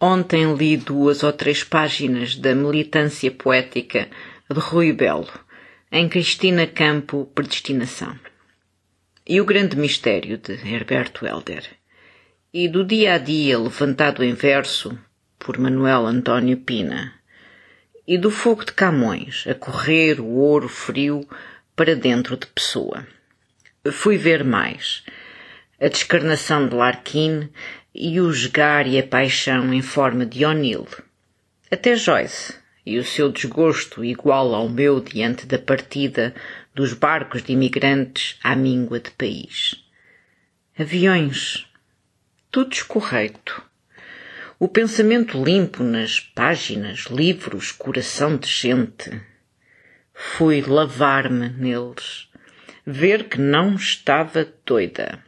Ontem li duas ou três páginas da militância poética de Rui Belo, em Cristina Campo Predestinação. E o grande mistério de Herberto Helder. E do dia a dia levantado em verso por Manuel António Pina. E do fogo de Camões a correr o ouro frio para dentro de Pessoa. Fui ver mais. A descarnação de Larkin e o jogar e a paixão em forma de O'Neill. Até Joyce e o seu desgosto igual ao meu diante da partida dos barcos de imigrantes à míngua de país. Aviões. Tudo escorreito. O pensamento limpo nas páginas, livros, coração de gente. Fui lavar-me neles, ver que não estava doida.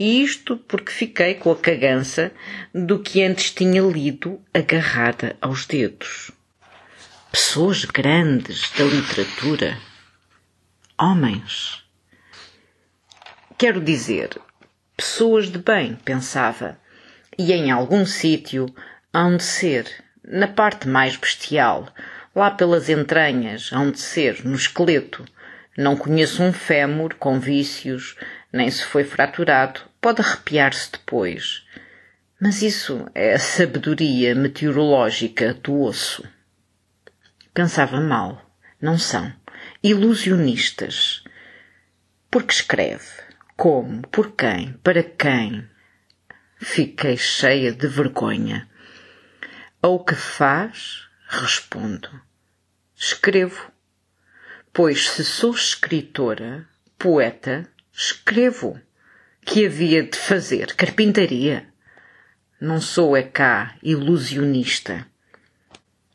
E isto porque fiquei com a cagança do que antes tinha lido agarrada aos dedos. Pessoas grandes da literatura. Homens. Quero dizer, pessoas de bem, pensava, e em algum sítio hão de ser, na parte mais bestial, lá pelas entranhas, hão de ser, no esqueleto. Não conheço um fémur com vícios, nem se foi fraturado, pode arrepiar-se depois. Mas isso é a sabedoria meteorológica do osso. Pensava mal. Não são. Ilusionistas. Porque escreve. Como? Por quem? Para quem? Fiquei cheia de vergonha. Ao que faz? Respondo. Escrevo. Pois se sou escritora, poeta, escrevo que havia de fazer carpintaria. Não sou é cá ilusionista.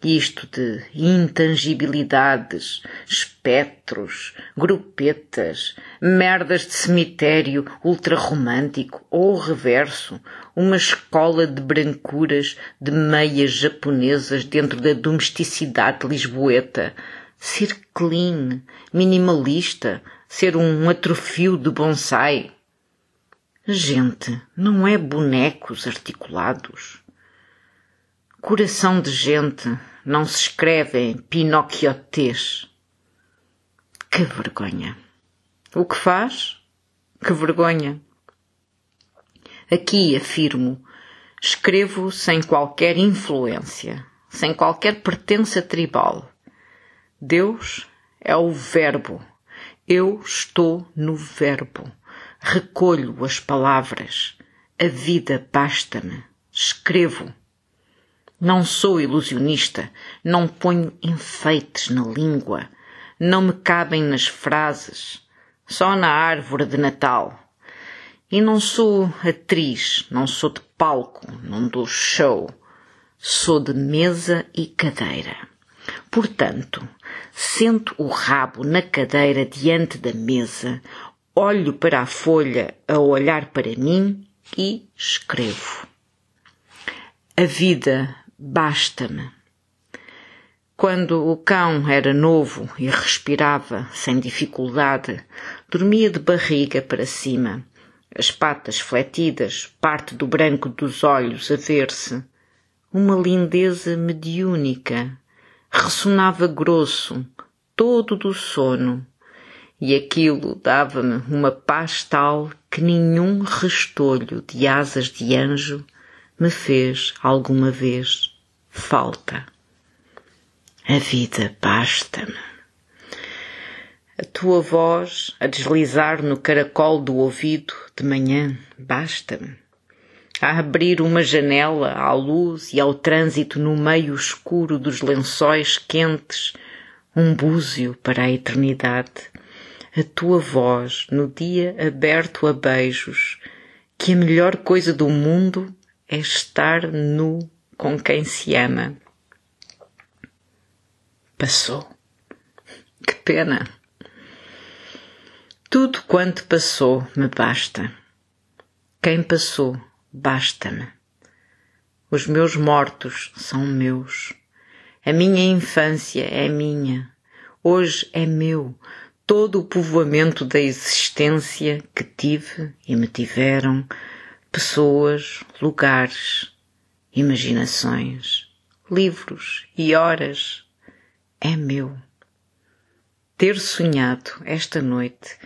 Isto de intangibilidades, espectros, grupetas, merdas de cemitério ultrarromântico ou reverso, uma escola de brancuras de meias japonesas dentro da domesticidade lisboeta, ser clean, minimalista, ser um atrofio de bonsai, Gente, não é bonecos articulados. Coração de gente não se escreve em pinocchiotes. Que vergonha. O que faz? Que vergonha. Aqui afirmo, escrevo sem qualquer influência, sem qualquer pertença tribal. Deus é o Verbo. Eu estou no Verbo. Recolho as palavras. A vida basta-me. Escrevo. Não sou ilusionista, não ponho enfeites na língua, não me cabem nas frases, só na árvore de Natal. E não sou atriz, não sou de palco, não dou show, sou de mesa e cadeira. Portanto, sento o rabo na cadeira diante da mesa, olho para a folha a olhar para mim e escrevo. A vida basta-me. Quando o cão era novo e respirava sem dificuldade, dormia de barriga para cima, as patas fletidas, parte do branco dos olhos a ver-se. Uma lindeza mediúnica. Ressonava grosso, todo do sono, e aquilo dava-me uma paz tal que nenhum restolho de asas de anjo me fez alguma vez falta. A vida basta-me. A tua voz a deslizar no caracol do ouvido de manhã basta-me. A abrir uma janela à luz e ao trânsito no meio escuro dos lençóis quentes, um búzio para a eternidade a tua voz no dia aberto a beijos, que a melhor coisa do mundo é estar nu com quem se ama. Passou. Que pena. Tudo quanto passou me basta. Quem passou, basta-me. Os meus mortos são meus. A minha infância é minha. Hoje é meu todo o povoamento da existência que tive e me tiveram, pessoas, lugares imaginações, livros e horas. É meu. Ter sonhado esta noite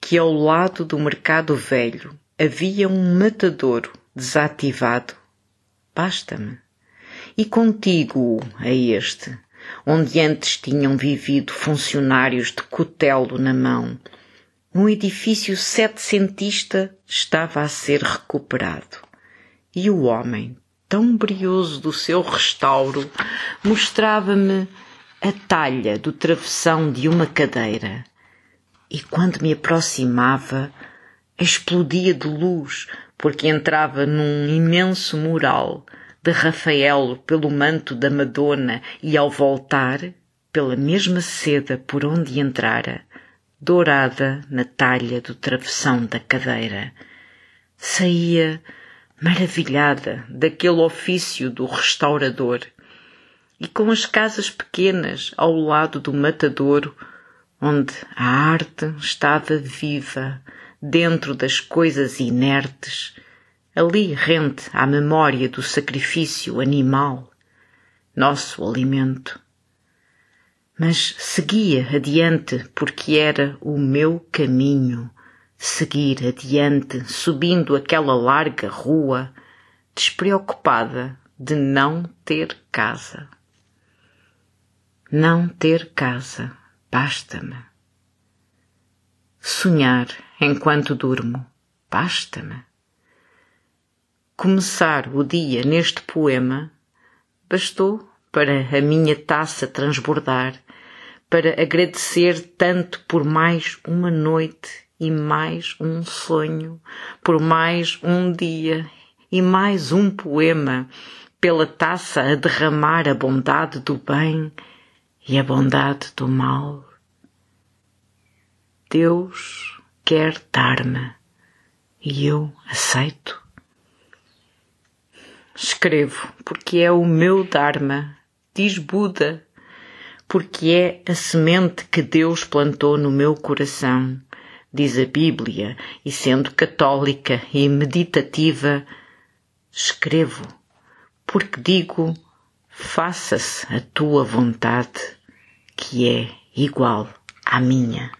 que ao lado do mercado velho havia um matadouro desativado, basta-me. E contigo a este, onde antes tinham vivido funcionários de cutelo na mão, um edifício setecentista estava a ser recuperado. E o homem, tão brioso do seu restauro, mostrava-me a talha do travessão de uma cadeira. E quando me aproximava, explodia de luz, porque entrava num imenso mural de Rafael pelo manto da Madonna e ao voltar, pela mesma seda por onde entrara, dourada na talha do travessão da cadeira. Saía maravilhada daquele ofício do restaurador e com as casas pequenas ao lado do matadouro, onde a arte estava viva dentro das coisas inertes, ali rente à memória do sacrifício animal, nosso alimento mas seguia adiante porque era o meu caminho. Seguir adiante, subindo aquela larga rua, despreocupada de não ter casa. Não ter casa, basta-me. Sonhar enquanto durmo, basta-me. Começar o dia neste poema bastou para a minha taça transbordar, para agradecer tanto por mais uma noite e mais um sonho, por mais um dia e mais um poema, pela taça a derramar a bondade do bem e a bondade do mal. Deus quer dar-me e eu aceito. Escrevo porque é o meu Dharma diz Buda, porque é a semente que Deus plantou no meu coração, diz a Bíblia, e sendo católica e meditativa, escrevo, porque digo, faça-se a tua vontade, que é igual à minha.